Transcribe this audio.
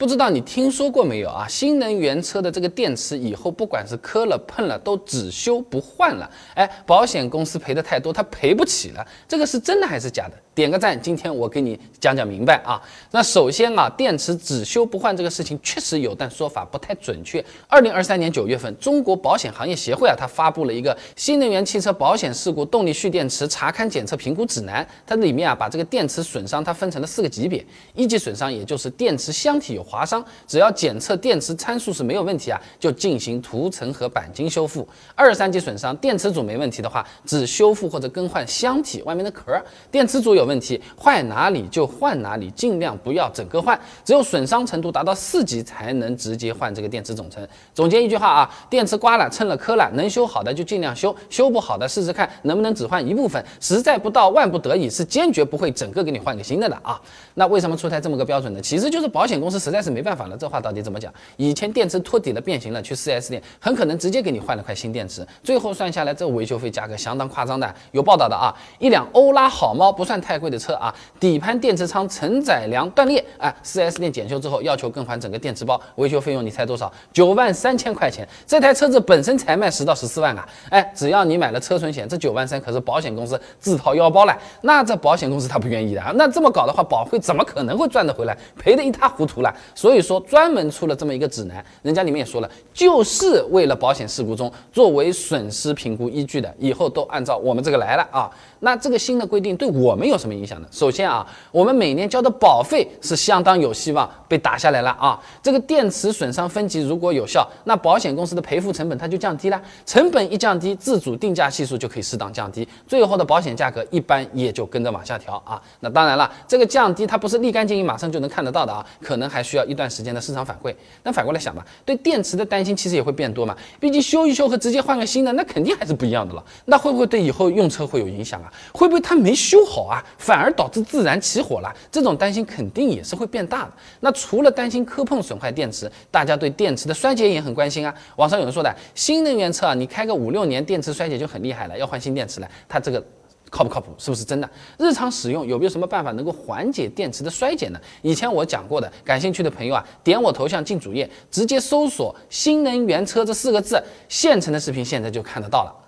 不知道你听说过没有啊？新能源车的这个电池以后不管是磕了碰了，都只修不换了。哎，保险公司赔的太多，他赔不起了。这个是真的还是假的？点个赞，今天我给你讲讲明白啊。那首先啊，电池只修不换这个事情确实有，但说法不太准确。二零二三年九月份，中国保险行业协会啊，它发布了一个新能源汽车保险事故动力蓄电池查勘检测评估指南。它里面啊，把这个电池损伤它分成了四个级别，一级损伤也就是电池箱体有。划伤，只要检测电池参数是没有问题啊，就进行涂层和钣金修复。二三级损伤，电池组没问题的话，只修复或者更换箱体外面的壳。电池组有问题，坏哪里就换哪里，尽量不要整个换。只有损伤程度达到四级才能直接换这个电池总成。总结一句话啊，电池刮了、蹭了、磕了，能修好的就尽量修，修不好的试试看能不能只换一部分。实在不到万不得已，是坚决不会整个给你换个新的的啊。那为什么出台这么个标准呢？其实就是保险公司实在。是没办法了，这话到底怎么讲？以前电池托底了、变形了，去 4S 店很可能直接给你换了块新电池，最后算下来，这维修费价格相当夸张的。有报道的啊，一辆欧拉好猫不算太贵的车啊，底盘电池仓承载梁断裂，哎，4S 店检修之后要求更换整个电池包，维修费用你猜多少？九万三千块钱。这台车子本身才卖十到十四万啊，哎，只要你买了车损险，这九万三可是保险公司自掏腰包了。那这保险公司他不愿意的啊，那这么搞的话，保费怎么可能会赚得回来？赔得一塌糊涂了。所以说，专门出了这么一个指南，人家里面也说了，就是为了保险事故中作为损失评估依据的，以后都按照我们这个来了啊。那这个新的规定对我们有什么影响呢？首先啊，我们每年交的保费是相当有希望被打下来了啊。这个电池损伤分级如果有效，那保险公司的赔付成本它就降低了，成本一降低，自主定价系数就可以适当降低，最后的保险价格一般也就跟着往下调啊。那当然了，这个降低它不是立竿见影，马上就能看得到的啊，可能还需要一段时间的市场反馈。那反过来想吧，对电池的担心其实也会变多嘛，毕竟修一修和直接换个新的，那肯定还是不一样的了。那会不会对以后用车会有影响啊？会不会它没修好啊，反而导致自燃起火了？这种担心肯定也是会变大的。那除了担心磕碰损坏电池，大家对电池的衰竭也很关心啊。网上有人说的，新能源车啊，你开个五六年，电池衰竭就很厉害了，要换新电池了。它这个。靠不靠谱？是不是真的？日常使用有没有什么办法能够缓解电池的衰减呢？以前我讲过的，感兴趣的朋友啊，点我头像进主页，直接搜索“新能源车”这四个字，现成的视频现在就看得到了。